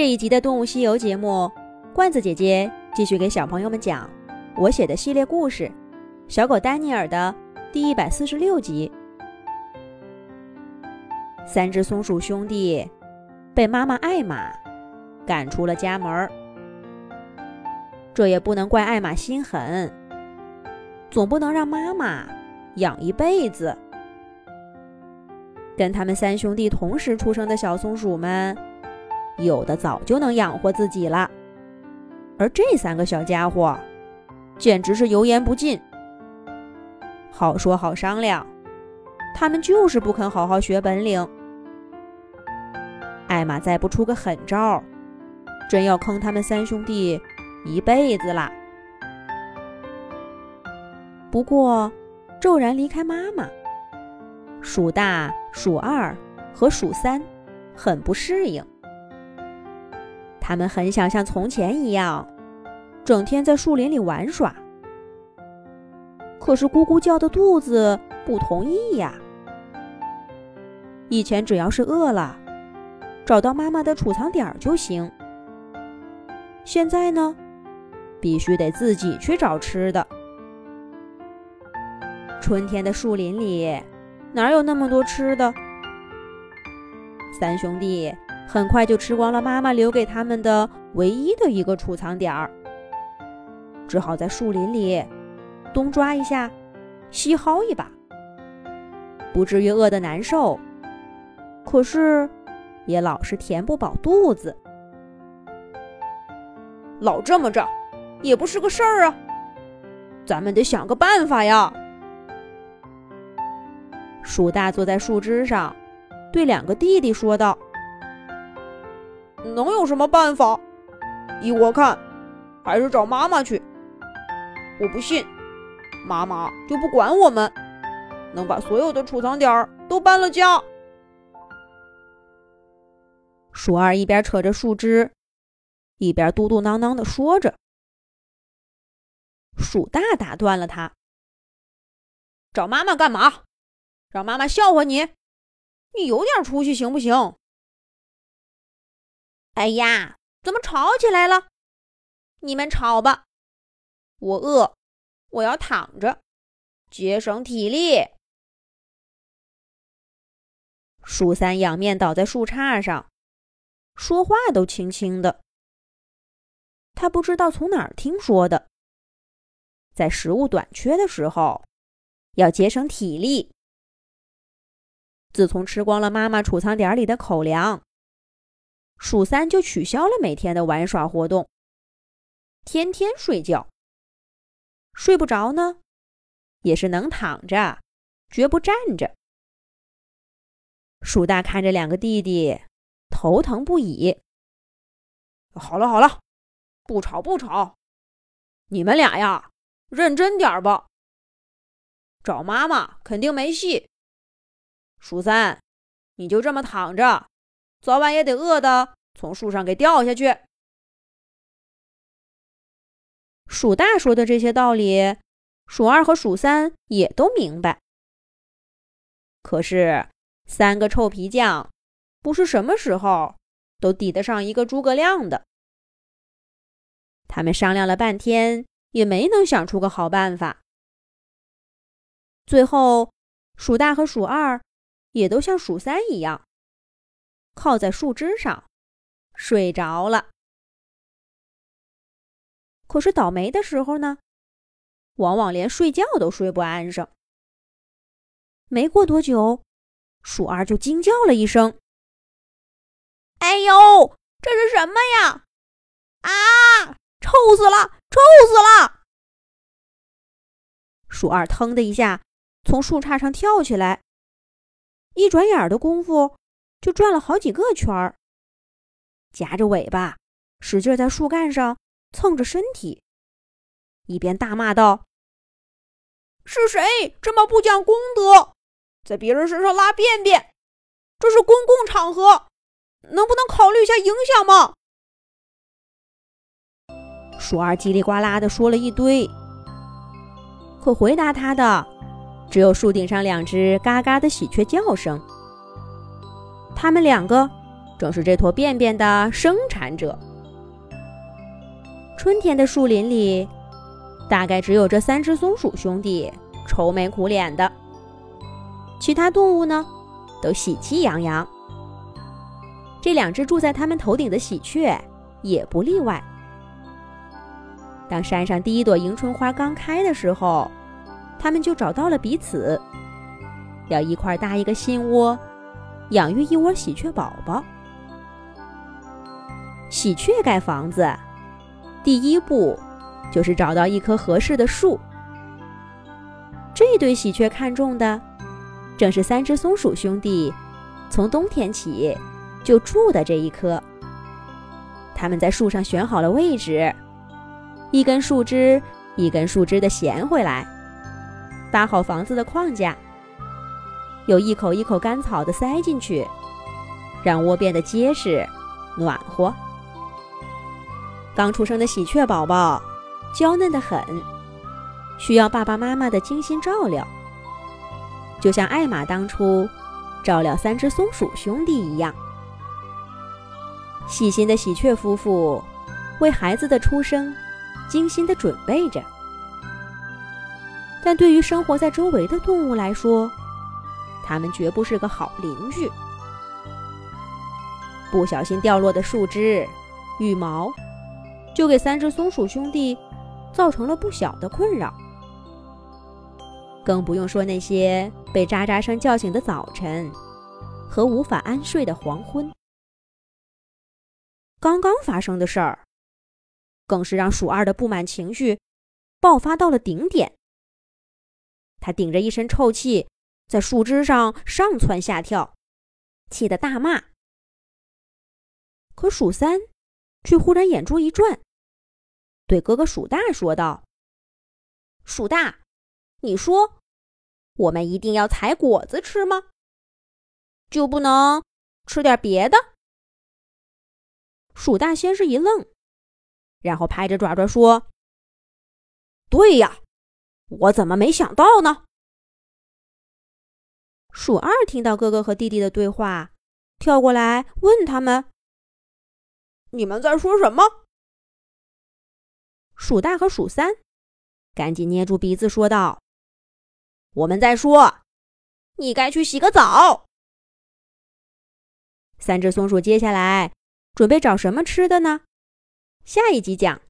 这一集的《动物西游》节目，罐子姐姐继续给小朋友们讲我写的系列故事《小狗丹尼尔》的第一百四十六集。三只松鼠兄弟被妈妈艾玛赶出了家门，这也不能怪艾玛心狠，总不能让妈妈养一辈子。跟他们三兄弟同时出生的小松鼠们。有的早就能养活自己了，而这三个小家伙简直是油盐不进。好说好商量，他们就是不肯好好学本领。艾玛再不出个狠招，真要坑他们三兄弟一辈子啦。不过，骤然离开妈妈，鼠大、鼠二和鼠三很不适应。他们很想像从前一样，整天在树林里玩耍。可是咕咕叫的肚子不同意呀。以前只要是饿了，找到妈妈的储藏点就行。现在呢，必须得自己去找吃的。春天的树林里哪有那么多吃的？三兄弟。很快就吃光了妈妈留给他们的唯一的一个储藏点儿，只好在树林里东抓一下，西薅一把，不至于饿得难受，可是也老是填不饱肚子。老这么着也不是个事儿啊，咱们得想个办法呀。鼠大坐在树枝上，对两个弟弟说道。能有什么办法？依我看，还是找妈妈去。我不信，妈妈就不管我们，能把所有的储藏点都搬了家。鼠二一边扯着树枝，一边嘟嘟囔囔的说着。鼠大打断了他：“找妈妈干嘛？让妈妈笑话你？你有点出息行不行？”哎呀，怎么吵起来了？你们吵吧，我饿，我要躺着，节省体力。鼠三仰面倒在树杈上，说话都轻轻的。他不知道从哪儿听说的，在食物短缺的时候要节省体力。自从吃光了妈妈储藏点里的口粮。鼠三就取消了每天的玩耍活动，天天睡觉。睡不着呢，也是能躺着，绝不站着。鼠大看着两个弟弟，头疼不已。好了好了，不吵不吵，你们俩呀，认真点吧。找妈妈肯定没戏。鼠三，你就这么躺着。早晚也得饿的，从树上给掉下去。鼠大说的这些道理，鼠二和鼠三也都明白。可是三个臭皮匠，不是什么时候都抵得上一个诸葛亮的。他们商量了半天，也没能想出个好办法。最后，鼠大和鼠二也都像鼠三一样。靠在树枝上，睡着了。可是倒霉的时候呢，往往连睡觉都睡不安生。没过多久，鼠二就惊叫了一声：“哎呦，这是什么呀？啊，臭死了，臭死了！”鼠二腾的一下从树杈上跳起来，一转眼的功夫。就转了好几个圈儿，夹着尾巴，使劲在树干上蹭着身体，一边大骂道：“是谁这么不讲公德，在别人身上拉便便？这是公共场合，能不能考虑一下影响吗？”鼠儿叽里呱啦的说了一堆，可回答他的只有树顶上两只嘎嘎的喜鹊叫声。他们两个正是这坨便便的生产者。春天的树林里，大概只有这三只松鼠兄弟愁眉苦脸的，其他动物呢，都喜气洋洋。这两只住在他们头顶的喜鹊也不例外。当山上第一朵迎春花刚开的时候，他们就找到了彼此，要一块搭一个新窝，养育一窝喜鹊宝宝。喜鹊盖房子。第一步，就是找到一棵合适的树。这对喜鹊看中的，正是三只松鼠兄弟从冬天起就住的这一棵。他们在树上选好了位置，一根树枝一根树枝的衔回来，搭好房子的框架，又一口一口干草的塞进去，让窝变得结实、暖和。刚出生的喜鹊宝宝，娇嫩的很，需要爸爸妈妈的精心照料，就像艾玛当初照料三只松鼠兄弟一样。细心的喜鹊夫妇为孩子的出生精心的准备着，但对于生活在周围的动物来说，他们绝不是个好邻居。不小心掉落的树枝、羽毛。就给三只松鼠兄弟造成了不小的困扰，更不用说那些被喳喳声叫醒的早晨和无法安睡的黄昏。刚刚发生的事儿，更是让鼠二的不满情绪爆发到了顶点。他顶着一身臭气，在树枝上上蹿下跳，气得大骂。可鼠三。却忽然眼珠一转，对哥哥鼠大说道：“鼠大，你说，我们一定要采果子吃吗？就不能吃点别的？”鼠大先是一愣，然后拍着爪爪说：“对呀，我怎么没想到呢？”鼠二听到哥哥和弟弟的对话，跳过来问他们。你们在说什么？鼠大和鼠三赶紧捏住鼻子说道：“我们在说，你该去洗个澡。”三只松鼠接下来准备找什么吃的呢？下一集讲。